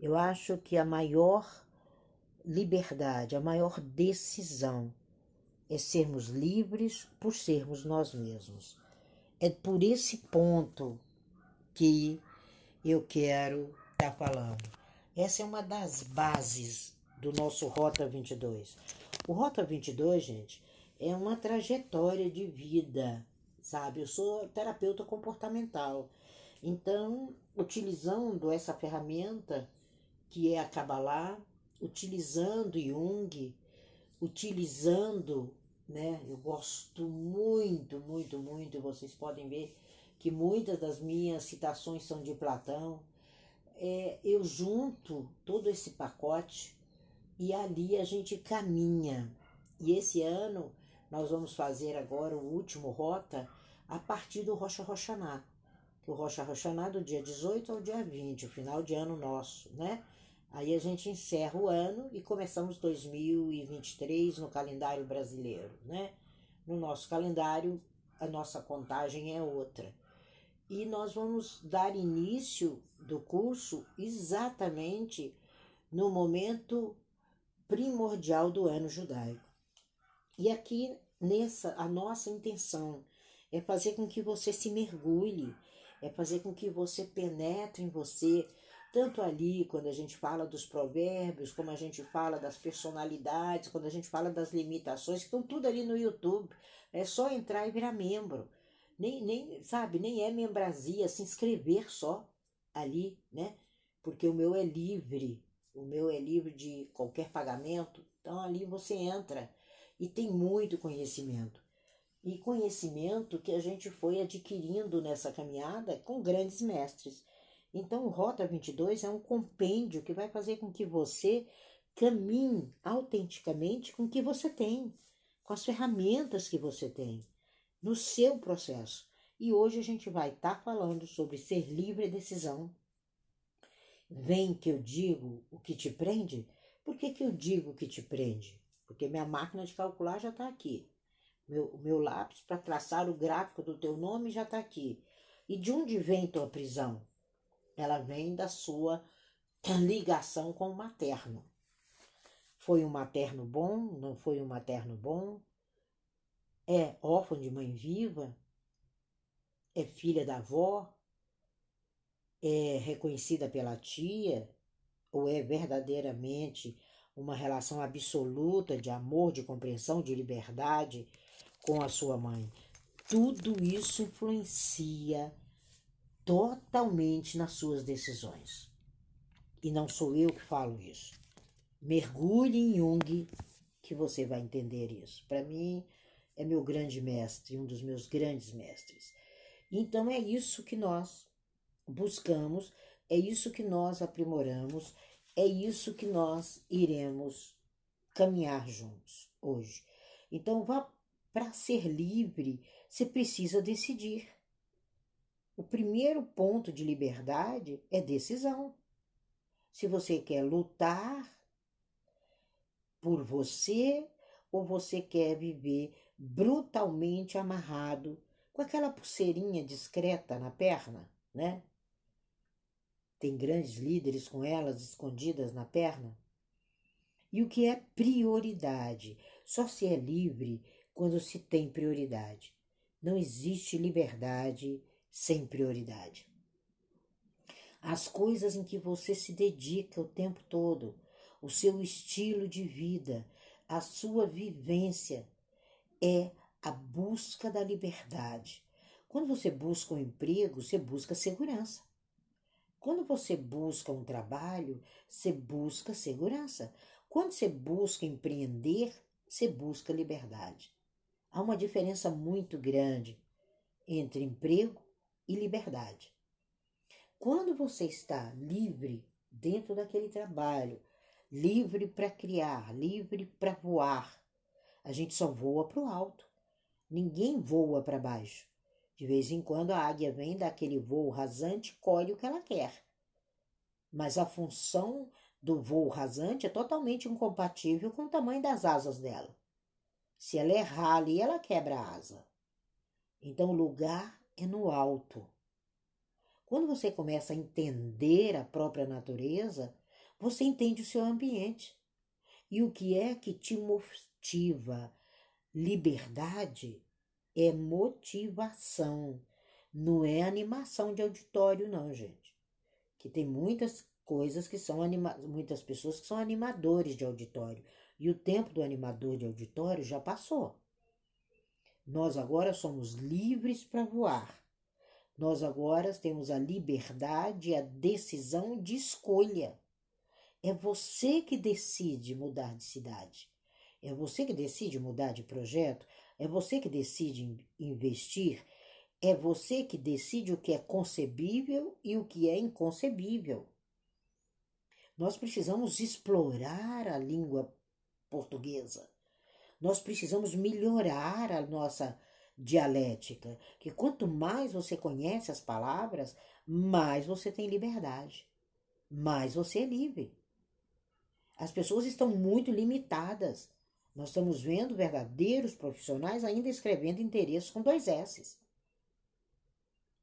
Eu acho que a maior liberdade, a maior decisão é sermos livres por sermos nós mesmos. É por esse ponto que eu quero estar tá falando. Essa é uma das bases do nosso Rota 22. O Rota 22, gente, é uma trajetória de vida, sabe? Eu sou terapeuta comportamental. Então, utilizando essa ferramenta que é a Kabbalah, utilizando Jung, utilizando, né? Eu gosto muito, muito, muito, vocês podem ver que muitas das minhas citações são de Platão. É, eu junto todo esse pacote e ali a gente caminha. E esse ano nós vamos fazer agora o último rota a partir do Rocha Roxaná. O Rocha Roxaná do dia 18 ao dia 20, o final de ano nosso, né? Aí a gente encerra o ano e começamos 2023 no calendário brasileiro, né? No nosso calendário, a nossa contagem é outra. E nós vamos dar início do curso exatamente no momento primordial do ano judaico. E aqui nessa a nossa intenção é fazer com que você se mergulhe, é fazer com que você penetre em você tanto ali, quando a gente fala dos provérbios, como a gente fala das personalidades, quando a gente fala das limitações, que estão tudo ali no YouTube. É só entrar e virar membro. Nem, nem, sabe, nem é membrasia, se inscrever só ali, né? Porque o meu é livre, o meu é livre de qualquer pagamento. Então ali você entra e tem muito conhecimento. E conhecimento que a gente foi adquirindo nessa caminhada com grandes mestres. Então, o Rota 22 é um compêndio que vai fazer com que você caminhe autenticamente com o que você tem, com as ferramentas que você tem, no seu processo. E hoje a gente vai estar tá falando sobre ser livre decisão. Vem que eu digo o que te prende? Por que, que eu digo o que te prende? Porque minha máquina de calcular já está aqui. Meu, meu lápis para traçar o gráfico do teu nome já está aqui. E de onde vem tua prisão? Ela vem da sua ligação com o materno. Foi um materno bom? Não foi um materno bom? É órfão de mãe viva? É filha da avó? É reconhecida pela tia? Ou é verdadeiramente uma relação absoluta de amor, de compreensão, de liberdade com a sua mãe? Tudo isso influencia totalmente nas suas decisões. E não sou eu que falo isso. Mergulhe em Jung que você vai entender isso. Para mim, é meu grande mestre, um dos meus grandes mestres. Então é isso que nós buscamos, é isso que nós aprimoramos, é isso que nós iremos caminhar juntos hoje. Então, para ser livre, você precisa decidir. O primeiro ponto de liberdade é decisão. Se você quer lutar por você ou você quer viver brutalmente amarrado com aquela pulseirinha discreta na perna, né? Tem grandes líderes com elas escondidas na perna. E o que é prioridade? Só se é livre quando se tem prioridade. Não existe liberdade sem prioridade. As coisas em que você se dedica o tempo todo, o seu estilo de vida, a sua vivência é a busca da liberdade. Quando você busca um emprego, você busca segurança. Quando você busca um trabalho, você busca segurança. Quando você busca empreender, você busca liberdade. Há uma diferença muito grande entre emprego e liberdade. Quando você está livre dentro daquele trabalho, livre para criar, livre para voar, a gente só voa para o alto. Ninguém voa para baixo. De vez em quando a águia vem daquele voo rasante e colhe o que ela quer. Mas a função do voo rasante é totalmente incompatível com o tamanho das asas dela. Se ela errar ali, ela quebra a asa. Então, o lugar é no alto. Quando você começa a entender a própria natureza, você entende o seu ambiente. E o que é que te motiva? Liberdade é motivação, não é animação de auditório, não, gente. Que tem muitas coisas que são anima muitas pessoas que são animadores de auditório. E o tempo do animador de auditório já passou. Nós agora somos livres para voar. Nós agora temos a liberdade e a decisão de escolha. É você que decide mudar de cidade. É você que decide mudar de projeto. É você que decide investir. É você que decide o que é concebível e o que é inconcebível. Nós precisamos explorar a língua portuguesa. Nós precisamos melhorar a nossa dialética, que quanto mais você conhece as palavras, mais você tem liberdade, mais você é livre. As pessoas estão muito limitadas. Nós estamos vendo verdadeiros profissionais ainda escrevendo interesses com dois S's.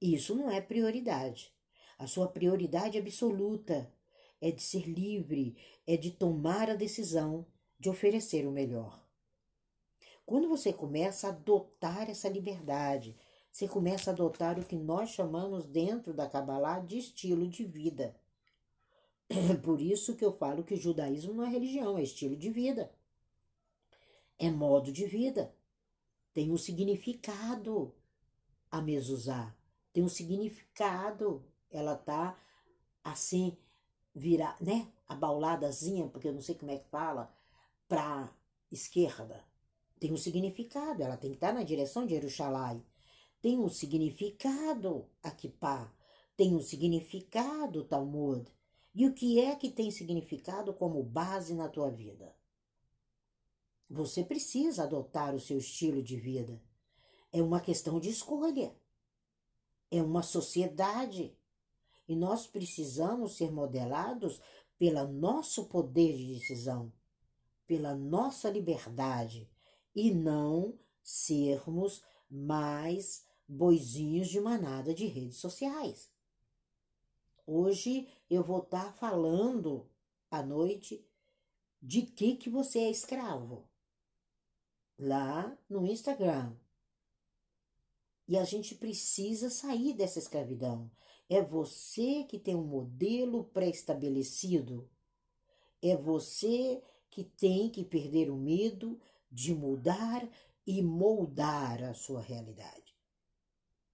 Isso não é prioridade. A sua prioridade absoluta é de ser livre, é de tomar a decisão de oferecer o melhor. Quando você começa a adotar essa liberdade, você começa a adotar o que nós chamamos dentro da Kabbalah de estilo de vida. Por isso que eu falo que o judaísmo não é religião, é estilo de vida. É modo de vida. Tem um significado a mezuzá. Tem um significado. Ela tá assim, virar, né? Abauladazinha, porque eu não sei como é que fala, para esquerda. Tem um significado. Ela tem que estar na direção de Jerusalém. Tem um significado a Kippah. Tem um significado Talmud. E o que é que tem significado como base na tua vida? Você precisa adotar o seu estilo de vida. É uma questão de escolha. É uma sociedade. E nós precisamos ser modelados pelo nosso poder de decisão, pela nossa liberdade e não sermos mais boizinhos de manada de redes sociais. Hoje eu vou estar tá falando à noite de que que você é escravo lá no Instagram. E a gente precisa sair dessa escravidão. É você que tem um modelo pré-estabelecido. É você que tem que perder o medo de mudar e moldar a sua realidade.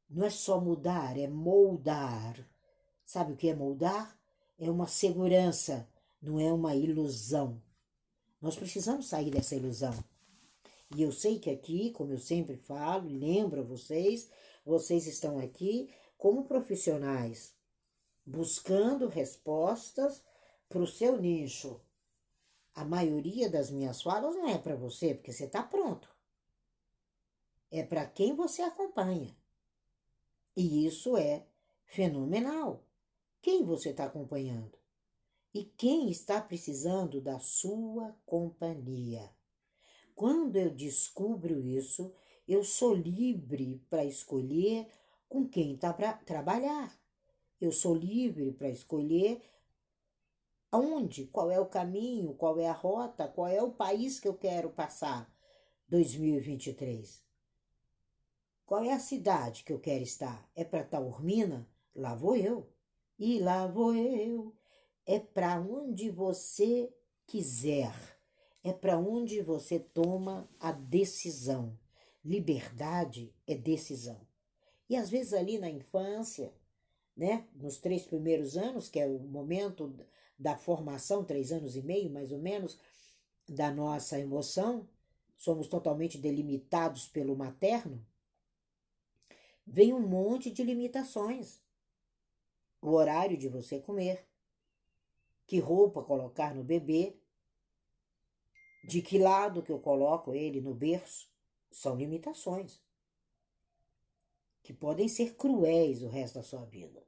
Não é só mudar, é moldar. Sabe o que é moldar? É uma segurança, não é uma ilusão. Nós precisamos sair dessa ilusão. E eu sei que aqui, como eu sempre falo, lembro a vocês, vocês estão aqui como profissionais, buscando respostas para o seu nicho. A maioria das minhas falas não é para você, porque você está pronto. É para quem você acompanha. E isso é fenomenal quem você está acompanhando e quem está precisando da sua companhia. Quando eu descubro isso, eu sou livre para escolher com quem está para trabalhar. Eu sou livre para escolher aonde, qual é o caminho, qual é a rota, qual é o país que eu quero passar 2023. Qual é a cidade que eu quero estar? É para Taormina? Lá vou eu. E lá vou eu. É para onde você quiser. É para onde você toma a decisão. Liberdade é decisão. E às vezes ali na infância, né, nos três primeiros anos, que é o momento da formação, três anos e meio mais ou menos, da nossa emoção, somos totalmente delimitados pelo materno, vem um monte de limitações. O horário de você comer, que roupa colocar no bebê, de que lado que eu coloco ele no berço, são limitações. Que podem ser cruéis o resto da sua vida.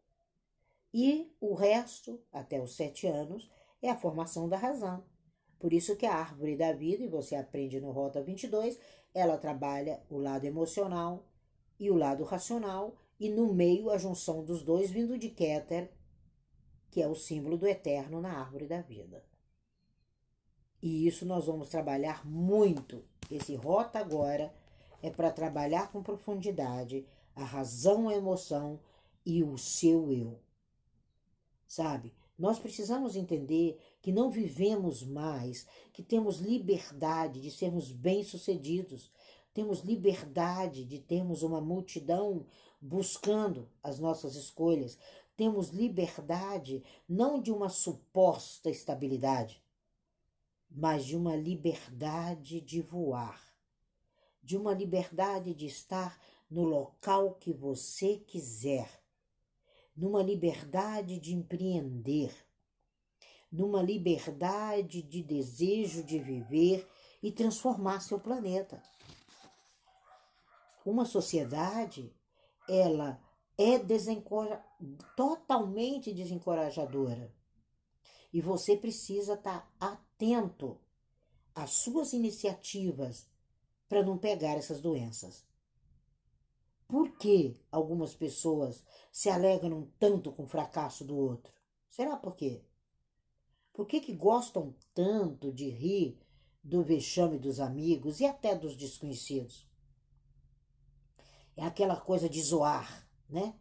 E o resto, até os sete anos, é a formação da razão. Por isso que a árvore da vida, e você aprende no Rota 22, ela trabalha o lado emocional e o lado racional e no meio a junção dos dois vindo de Keter, que é o símbolo do eterno na árvore da vida. E isso nós vamos trabalhar muito. Esse rota agora é para trabalhar com profundidade a razão, a emoção e o seu eu. Sabe? Nós precisamos entender que não vivemos mais, que temos liberdade de sermos bem-sucedidos, temos liberdade de termos uma multidão buscando as nossas escolhas, temos liberdade não de uma suposta estabilidade, mas de uma liberdade de voar, de uma liberdade de estar no local que você quiser, numa liberdade de empreender, numa liberdade de desejo de viver e transformar seu planeta. Uma sociedade, ela é totalmente desencorajadora. E você precisa estar atento às suas iniciativas para não pegar essas doenças. Que algumas pessoas se alegram tanto com o fracasso do outro? Será por quê? Por que, que gostam tanto de rir do vexame dos amigos e até dos desconhecidos? É aquela coisa de zoar, né?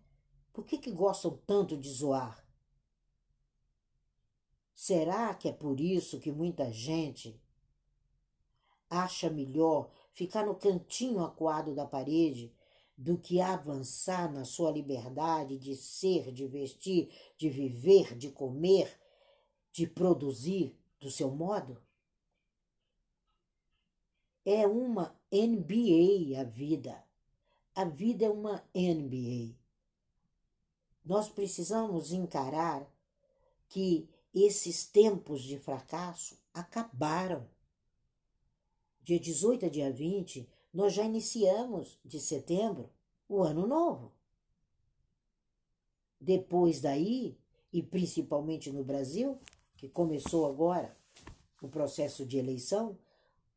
Por que, que gostam tanto de zoar? Será que é por isso que muita gente acha melhor ficar no cantinho acuado da parede do que avançar na sua liberdade de ser, de vestir, de viver, de comer, de produzir do seu modo? É uma NBA a vida. A vida é uma NBA. Nós precisamos encarar que esses tempos de fracasso acabaram. Dia 18 a dia 20, nós já iniciamos de setembro o ano novo. Depois daí, e principalmente no Brasil, que começou agora o processo de eleição,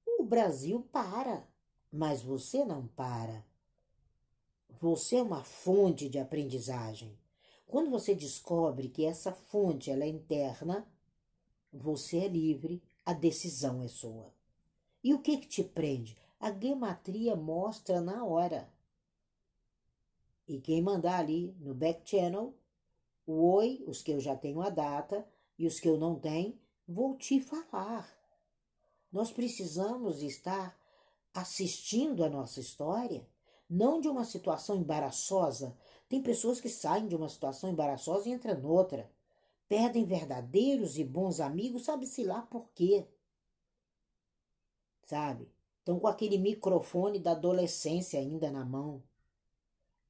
o Brasil para, mas você não para. Você é uma fonte de aprendizagem. Quando você descobre que essa fonte ela é interna, você é livre, a decisão é sua. E o que, que te prende? A gematria mostra na hora. E quem mandar ali no back channel, o oi, os que eu já tenho a data e os que eu não tenho, vou te falar. Nós precisamos estar assistindo a nossa história, não de uma situação embaraçosa. Tem pessoas que saem de uma situação embaraçosa e entram noutra. Perdem verdadeiros e bons amigos, sabe-se lá por quê. Sabe? Estão com aquele microfone da adolescência ainda na mão.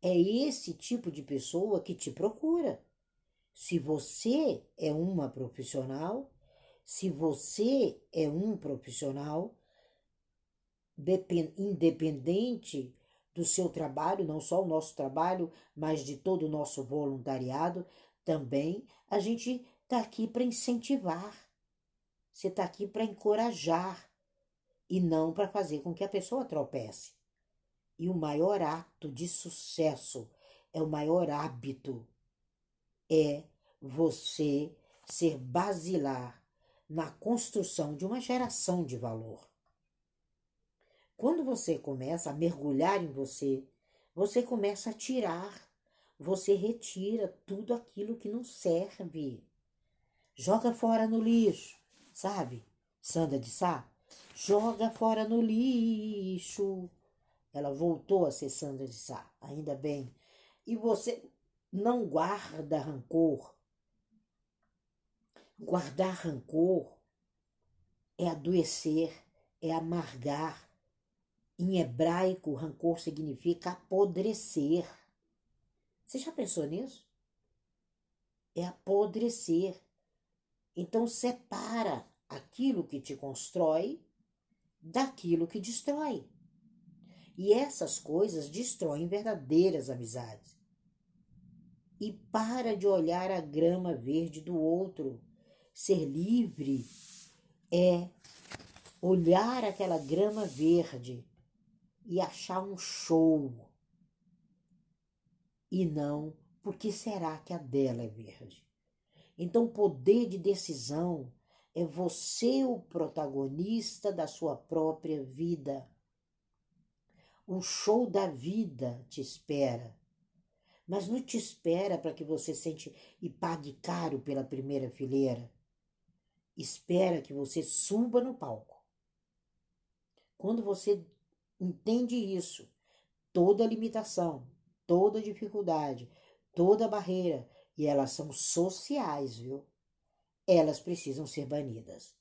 É esse tipo de pessoa que te procura. Se você é uma profissional, se você é um profissional independente do seu trabalho, não só o nosso trabalho, mas de todo o nosso voluntariado, também a gente está aqui para incentivar. Você está aqui para encorajar e não para fazer com que a pessoa tropece. E o maior ato de sucesso é o maior hábito é você ser basilar na construção de uma geração de valor. Quando você começa a mergulhar em você, você começa a tirar, você retira tudo aquilo que não serve. Joga fora no lixo, sabe? Sandra de Sá, joga fora no lixo. Ela voltou a ser Sandra de Sá, ainda bem. E você não guarda rancor. Guardar rancor é adoecer, é amargar. Em hebraico, rancor significa apodrecer. Você já pensou nisso? É apodrecer. Então separa aquilo que te constrói daquilo que destrói. E essas coisas destroem verdadeiras amizades e para de olhar a grama verde do outro. Ser livre é olhar aquela grama verde e achar um show. E não porque será que a dela é verde. Então, poder de decisão é você o protagonista da sua própria vida. O show da vida te espera. Mas não te espera para que você sente e pague caro pela primeira fileira. Espera que você suba no palco. Quando você entende isso, toda limitação, toda dificuldade, toda barreira, e elas são sociais, viu? Elas precisam ser banidas.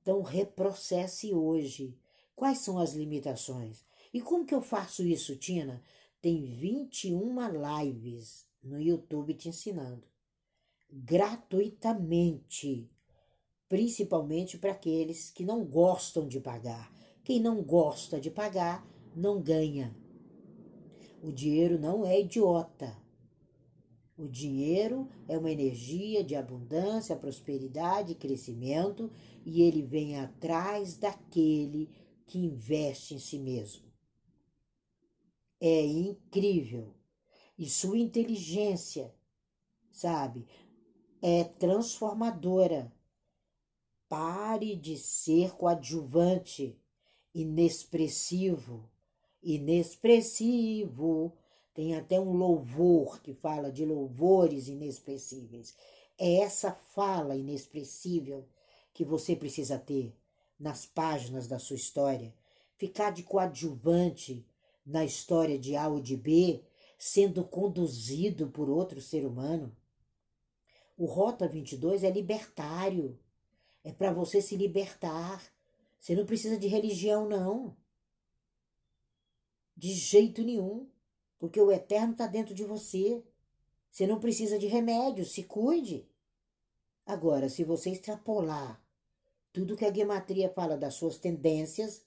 Então, reprocesse hoje. Quais são as limitações? E como que eu faço isso, Tina? Tem 21 lives no YouTube te ensinando. Gratuitamente. Principalmente para aqueles que não gostam de pagar. Quem não gosta de pagar, não ganha. O dinheiro não é idiota. O dinheiro é uma energia de abundância, prosperidade e crescimento, e ele vem atrás daquele que investe em si mesmo. É incrível. E sua inteligência, sabe, é transformadora. Pare de ser coadjuvante, inexpressivo, inexpressivo tem até um louvor que fala de louvores inexpressíveis. É essa fala inexpressível que você precisa ter nas páginas da sua história. Ficar de coadjuvante na história de A ou de B, sendo conduzido por outro ser humano. O Rota 22 é libertário. É para você se libertar. Você não precisa de religião, não. De jeito nenhum porque o eterno está dentro de você. Você não precisa de remédio, se cuide. Agora, se você extrapolar tudo que a gematria fala das suas tendências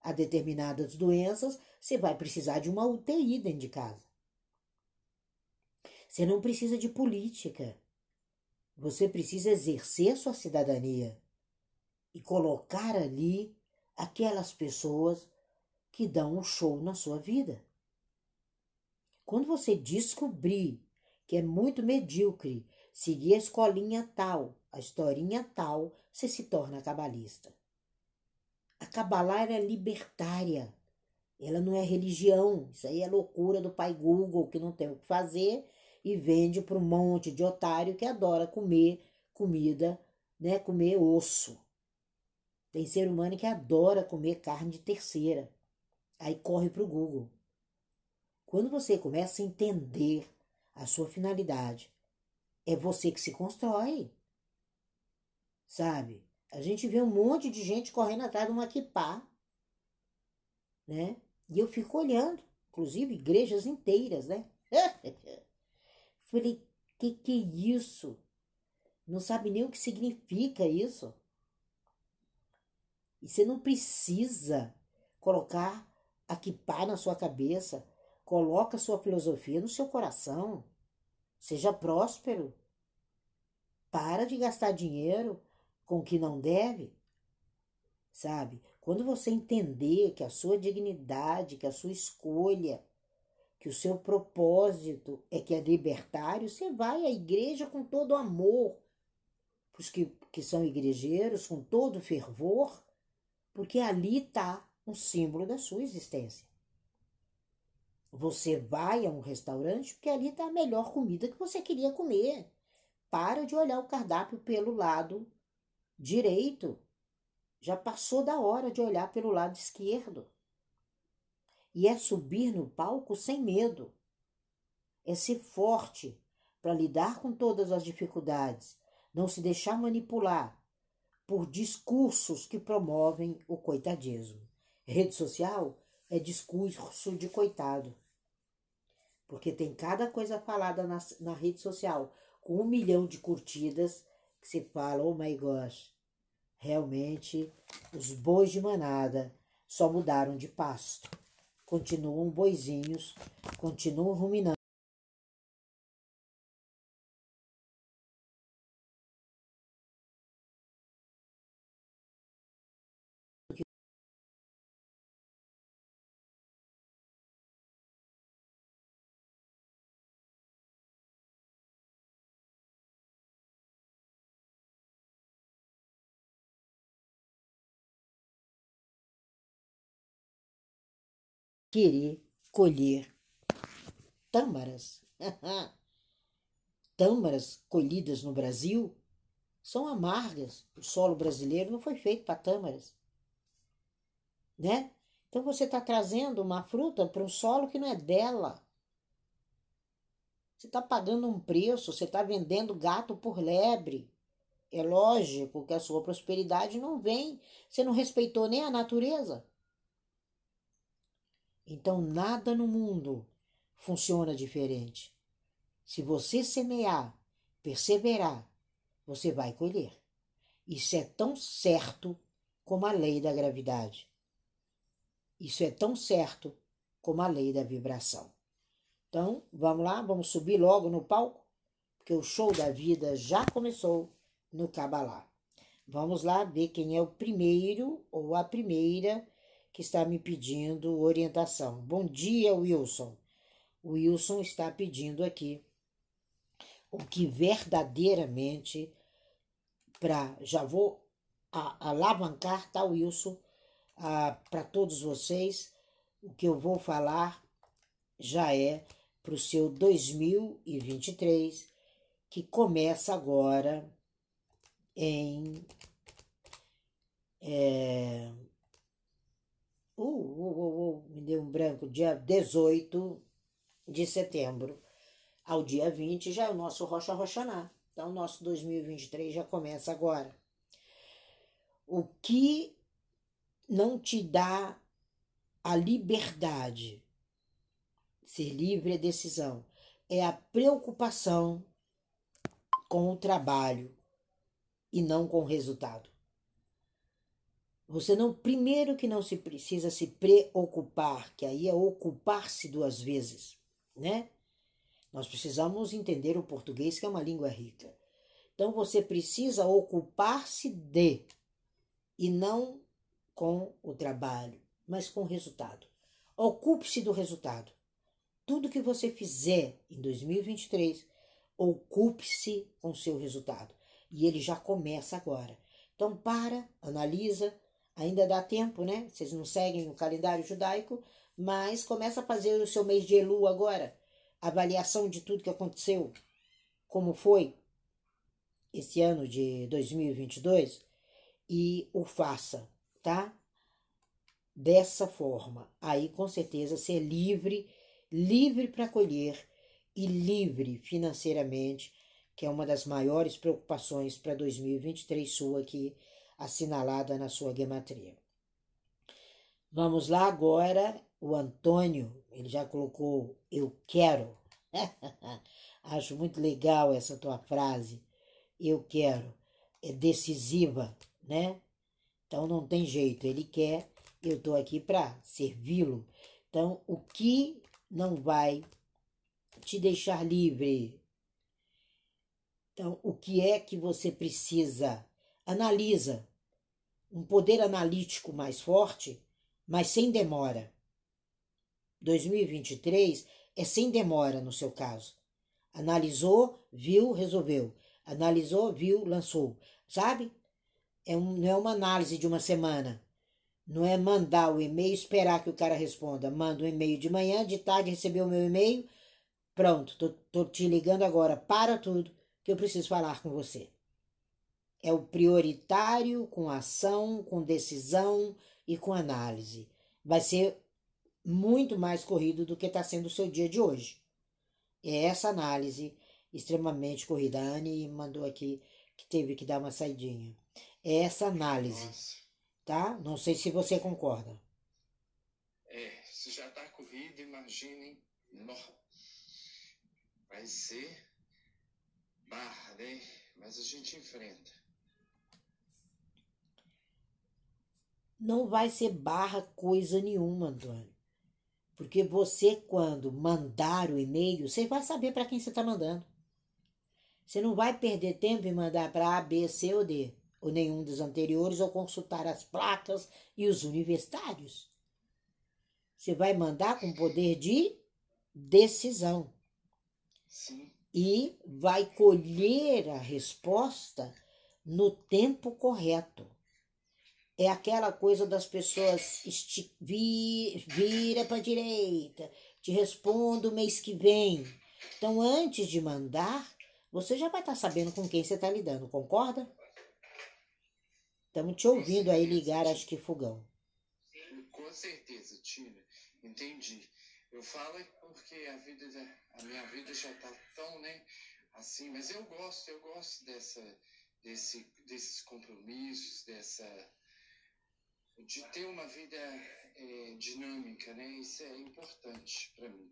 a determinadas doenças, você vai precisar de uma UTI dentro de casa. Você não precisa de política. Você precisa exercer sua cidadania e colocar ali aquelas pessoas que dão um show na sua vida. Quando você descobrir que é muito medíocre seguir a escolinha tal, a historinha tal, você se torna cabalista. A Kabbalah é libertária. Ela não é religião. Isso aí é loucura do pai Google que não tem o que fazer e vende para um monte de otário que adora comer comida, né? Comer osso. Tem ser humano que adora comer carne de terceira. Aí corre para o Google. Quando você começa a entender a sua finalidade, é você que se constrói. Sabe? A gente vê um monte de gente correndo atrás de uma kipá, né? E eu fico olhando, inclusive igrejas inteiras, né? Falei, que que é isso? Não sabe nem o que significa isso. E você não precisa colocar a kipá na sua cabeça Coloca sua filosofia no seu coração. Seja próspero. Para de gastar dinheiro com o que não deve. Sabe? Quando você entender que a sua dignidade, que a sua escolha, que o seu propósito é que é libertário, você vai à igreja com todo amor. Os que, que são igrejeiros, com todo fervor, porque ali está um símbolo da sua existência. Você vai a um restaurante porque ali está a melhor comida que você queria comer. Para de olhar o cardápio pelo lado direito. Já passou da hora de olhar pelo lado esquerdo. E é subir no palco sem medo. É ser forte para lidar com todas as dificuldades, não se deixar manipular por discursos que promovem o coitadismo. Rede social é discurso de coitado. Porque tem cada coisa falada na, na rede social com um milhão de curtidas que se fala, oh my gosh, realmente os bois de manada só mudaram de pasto. Continuam boizinhos, continuam ruminando. Querer colher tâmaras. tâmaras colhidas no Brasil são amargas. O solo brasileiro não foi feito para tâmaras. Né? Então você está trazendo uma fruta para um solo que não é dela. Você está pagando um preço, você está vendendo gato por lebre. É lógico que a sua prosperidade não vem. Você não respeitou nem a natureza. Então nada no mundo funciona diferente. Se você semear, perseverar, você vai colher. Isso é tão certo como a lei da gravidade. Isso é tão certo como a lei da vibração. Então, vamos lá, vamos subir logo no palco, porque o show da vida já começou no Cabalá. Vamos lá ver quem é o primeiro ou a primeira que está me pedindo orientação. Bom dia, Wilson. O Wilson está pedindo aqui o que verdadeiramente para já vou a, alavancar tá Wilson para todos vocês o que eu vou falar já é para o seu 2023 que começa agora em é, uh, uh, uh, me deu um branco dia 18 de setembro ao dia 20 já é o nosso Rocha Roxaná. Então, o nosso 2023 já começa agora. O que não te dá a liberdade, ser livre é decisão, é a preocupação com o trabalho e não com o resultado. Você não, primeiro que não se precisa se preocupar, que aí é ocupar-se duas vezes, né? Nós precisamos entender o português, que é uma língua rica. Então você precisa ocupar-se de e não com o trabalho, mas com o resultado. Ocupe-se do resultado. Tudo que você fizer em 2023, ocupe-se com seu resultado. E ele já começa agora. Então para, analisa, ainda dá tempo, né? Vocês não seguem o calendário judaico, mas começa a fazer o seu mês de Elu agora avaliação de tudo que aconteceu, como foi esse ano de 2022 e o faça, tá? Dessa forma, aí com certeza ser livre, livre para colher e livre financeiramente, que é uma das maiores preocupações para 2023 sua aqui assinalada na sua gematria. Vamos lá agora, o Antônio, ele já colocou eu quero. Acho muito legal essa tua frase. Eu quero. É decisiva, né? Então não tem jeito, ele quer, eu estou aqui para servi-lo. Então, o que não vai te deixar livre? Então, o que é que você precisa? Analisa. Um poder analítico mais forte mas sem demora. 2023 é sem demora no seu caso. Analisou, viu, resolveu. Analisou, viu, lançou. Sabe? É um, não é uma análise de uma semana. Não é mandar o e-mail e esperar que o cara responda. Manda um e-mail de manhã, de tarde recebeu o meu e-mail. Pronto, tô, tô te ligando agora. Para tudo que eu preciso falar com você. É o prioritário com ação, com decisão, e com análise. Vai ser muito mais corrido do que está sendo o seu dia de hoje. É essa análise extremamente corrida. A Anne mandou aqui que teve que dar uma saidinha. É essa análise, Nossa. tá? Não sei se você concorda. É, se já está corrido, imaginem, vai ser barra, né? Mas a gente enfrenta. Não vai ser barra coisa nenhuma, Antônio. Porque você, quando mandar o e-mail, você vai saber para quem você está mandando. Você não vai perder tempo em mandar para A, B, C ou D, ou nenhum dos anteriores, ou consultar as placas e os universitários. Você vai mandar com poder de decisão. Sim. E vai colher a resposta no tempo correto. É aquela coisa das pessoas esti vi vira para direita, te respondo mês que vem. Então, antes de mandar, você já vai estar tá sabendo com quem você está lidando, concorda? Estamos te ouvindo aí ligar, acho que fogão. Com certeza, Tina. Entendi. Eu falo é porque a vida, a minha vida já está tão, né, assim, mas eu gosto, eu gosto dessa, desse, desses compromissos, dessa de ter uma vida é, dinâmica, né? Isso é importante para mim.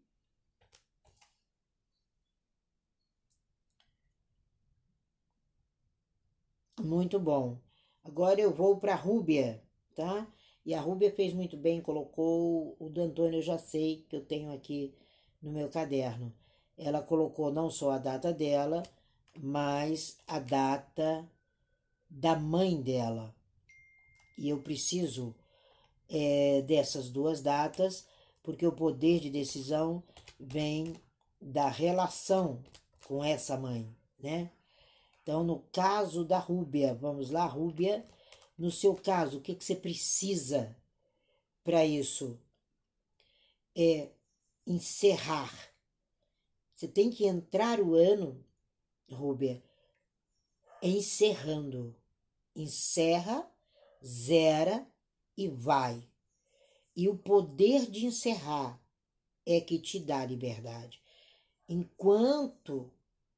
Muito bom. Agora eu vou para a Rúbia, tá? E a Rúbia fez muito bem, colocou o do Antônio, eu já sei que eu tenho aqui no meu caderno. Ela colocou não só a data dela, mas a data da mãe dela. E eu preciso é, dessas duas datas, porque o poder de decisão vem da relação com essa mãe, né? Então, no caso da Rúbia, vamos lá, Rúbia, no seu caso, o que, que você precisa para isso? É encerrar. Você tem que entrar o ano, Rúbia, encerrando. Encerra zera e vai. E o poder de encerrar é que te dá liberdade. Enquanto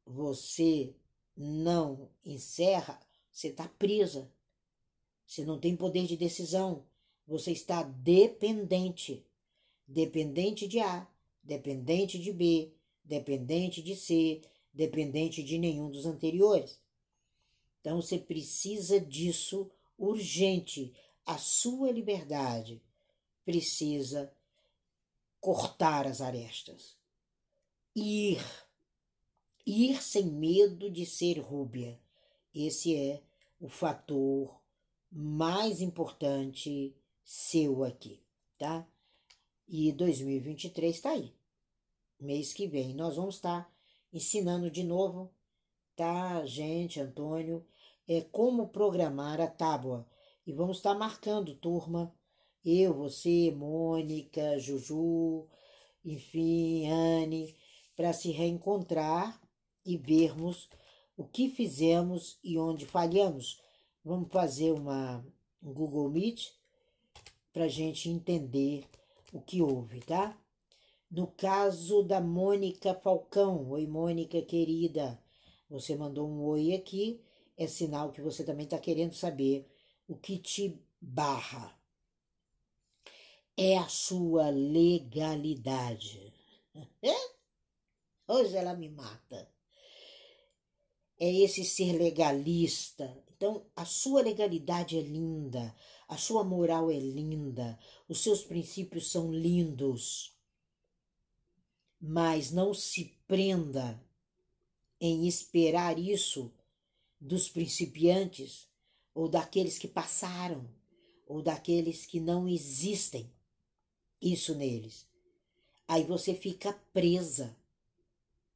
você não encerra, você está presa. Você não tem poder de decisão. Você está dependente. Dependente de A, dependente de B, dependente de C, dependente de nenhum dos anteriores. Então você precisa disso urgente. A sua liberdade precisa cortar as arestas. Ir. Ir sem medo de ser rúbia. Esse é o fator mais importante seu aqui, tá? E 2023 está aí. Mês que vem nós vamos estar tá ensinando de novo, tá, gente, Antônio, é, como programar a tábua. E vamos estar marcando turma. Eu, você, Mônica, Juju, enfim, Anne, para se reencontrar e vermos o que fizemos e onde falhamos. Vamos fazer uma, um Google Meet para gente entender o que houve, tá? No caso da Mônica Falcão, oi Mônica querida, você mandou um oi aqui é sinal que você também está querendo saber o que te barra. É a sua legalidade. Hoje ela me mata. É esse ser legalista. Então, a sua legalidade é linda, a sua moral é linda, os seus princípios são lindos. Mas não se prenda em esperar isso dos principiantes, ou daqueles que passaram, ou daqueles que não existem isso neles. Aí você fica presa.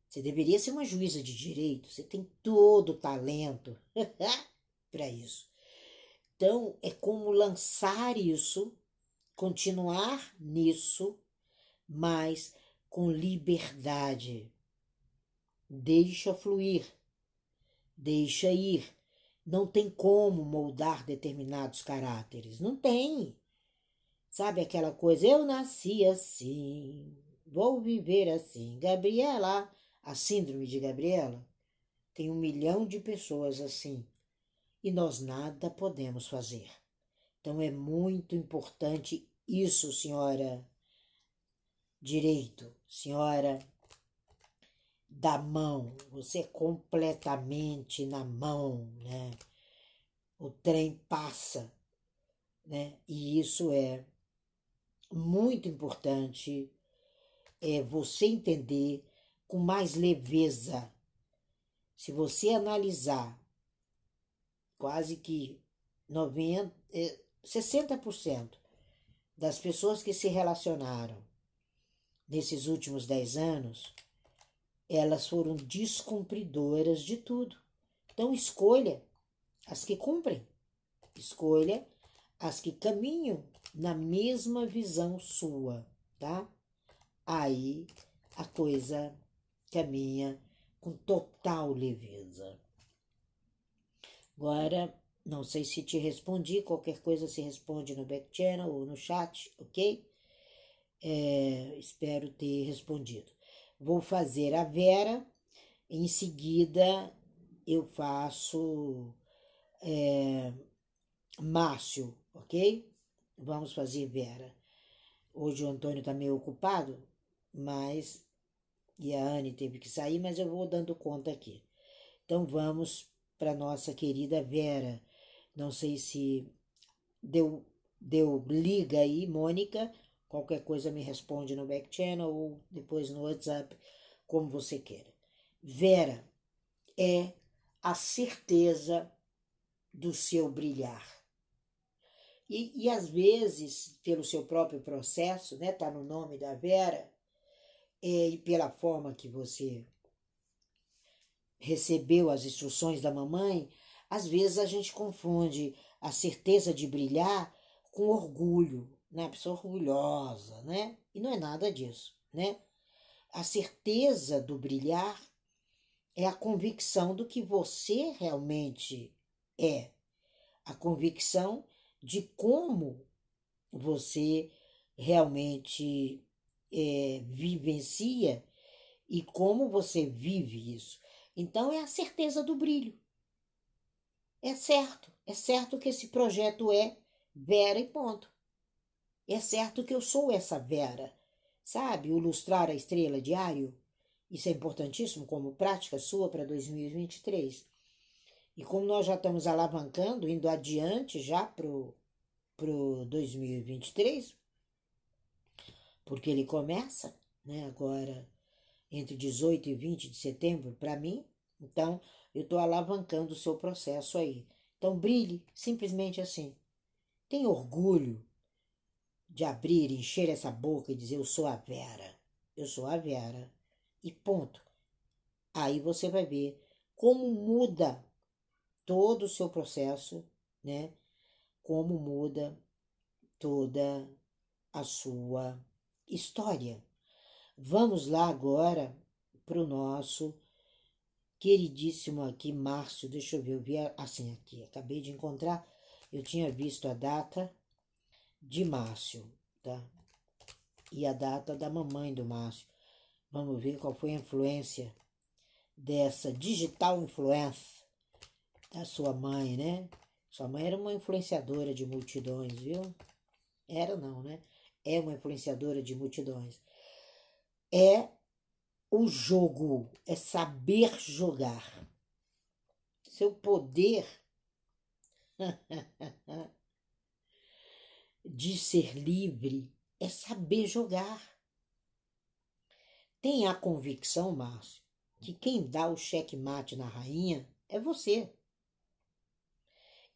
Você deveria ser uma juíza de direito, você tem todo o talento para isso. Então, é como lançar isso, continuar nisso, mas com liberdade. Deixa fluir deixa ir. Não tem como moldar determinados caráteres. Não tem. Sabe aquela coisa? Eu nasci assim, vou viver assim. Gabriela, a síndrome de Gabriela, tem um milhão de pessoas assim. E nós nada podemos fazer. Então é muito importante isso, senhora direito, senhora da mão, você é completamente na mão, né? O trem passa, né? E isso é muito importante é você entender com mais leveza. Se você analisar quase que 90, 60% é, das pessoas que se relacionaram nesses últimos 10 anos elas foram descumpridoras de tudo. Então escolha as que cumprem. Escolha as que caminham na mesma visão sua, tá? Aí a coisa caminha com total leveza. Agora, não sei se te respondi, qualquer coisa se responde no back channel ou no chat, ok? É, espero ter respondido. Vou fazer a Vera, em seguida eu faço é, Márcio, ok? Vamos fazer Vera. Hoje o Antônio está meio ocupado, mas. E a Anne teve que sair, mas eu vou dando conta aqui. Então vamos para nossa querida Vera. Não sei se deu, deu liga aí, Mônica. Qualquer coisa me responde no back channel ou depois no WhatsApp, como você queira. Vera é a certeza do seu brilhar. E, e às vezes, pelo seu próprio processo, né, tá no nome da Vera, é, e pela forma que você recebeu as instruções da mamãe, às vezes a gente confunde a certeza de brilhar com orgulho, né? Pessoa orgulhosa, né? E não é nada disso, né? A certeza do brilhar é a convicção do que você realmente é. A convicção de como você realmente é, vivencia e como você vive isso. Então é a certeza do brilho. É certo, é certo que esse projeto é Vera e ponto. É certo que eu sou essa Vera. Sabe, o lustrar a estrela diário? Isso é importantíssimo como prática sua para 2023. E como nós já estamos alavancando, indo adiante já pro, pro 2023, porque ele começa, né, agora entre 18 e 20 de setembro para mim. Então, eu estou alavancando o seu processo aí. Então, brilhe, simplesmente assim. Tenha orgulho de abrir, encher essa boca e dizer: Eu sou a Vera. Eu sou a Vera. E ponto. Aí você vai ver como muda todo o seu processo, né? Como muda toda a sua história. Vamos lá agora para o nosso queridíssimo aqui, Márcio. Deixa eu ver, eu vi assim aqui, acabei de encontrar, eu tinha visto a data de Márcio, tá? E a data da mamãe do Márcio. Vamos ver qual foi a influência dessa digital influência da sua mãe, né? Sua mãe era uma influenciadora de multidões, viu? Era não, né? É uma influenciadora de multidões é o jogo, é saber jogar. Seu poder de ser livre é saber jogar. Tenha a convicção, Márcio, que quem dá o cheque-mate na rainha é você.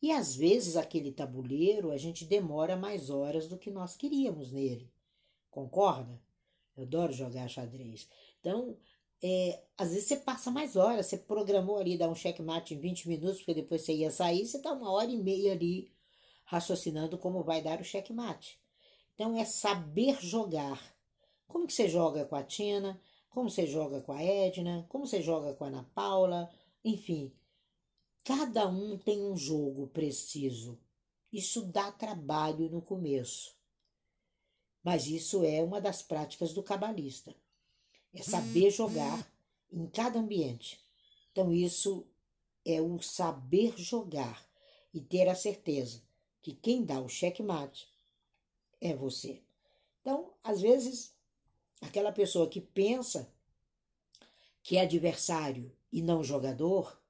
E às vezes aquele tabuleiro a gente demora mais horas do que nós queríamos nele. Concorda? Eu adoro jogar xadrez. Então, é, às vezes você passa mais horas, você programou ali dar um checkmate em 20 minutos, porque depois você ia sair, você está uma hora e meia ali raciocinando como vai dar o checkmate. Então é saber jogar. Como que você joga com a Tina, como você joga com a Edna, como você joga com a Ana Paula, enfim. Cada um tem um jogo preciso. Isso dá trabalho no começo. Mas isso é uma das práticas do cabalista. É saber uhum. jogar em cada ambiente. Então, isso é o saber jogar e ter a certeza que quem dá o checkmate é você. Então, às vezes, aquela pessoa que pensa que é adversário e não jogador,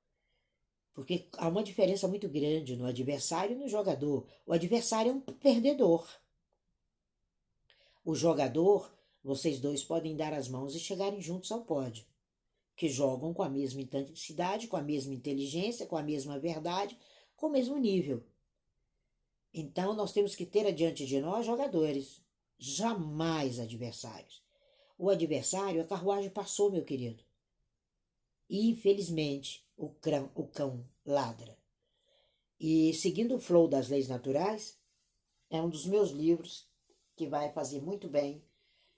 porque há uma diferença muito grande no adversário e no jogador. O adversário é um perdedor. O jogador, vocês dois podem dar as mãos e chegarem juntos ao pódio, que jogam com a mesma intensidade, com a mesma inteligência, com a mesma verdade, com o mesmo nível. Então nós temos que ter adiante de nós jogadores, jamais adversários. O adversário, a carruagem passou, meu querido. E, infelizmente, o cão, o cão ladra. E seguindo o flow das leis naturais, é um dos meus livros que vai fazer muito bem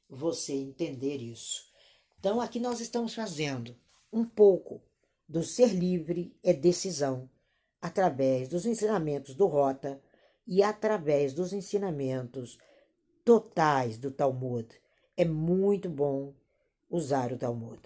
você entender isso. Então, aqui nós estamos fazendo um pouco do ser livre é decisão, através dos ensinamentos do Rota e através dos ensinamentos totais do Talmud. É muito bom usar o Talmud.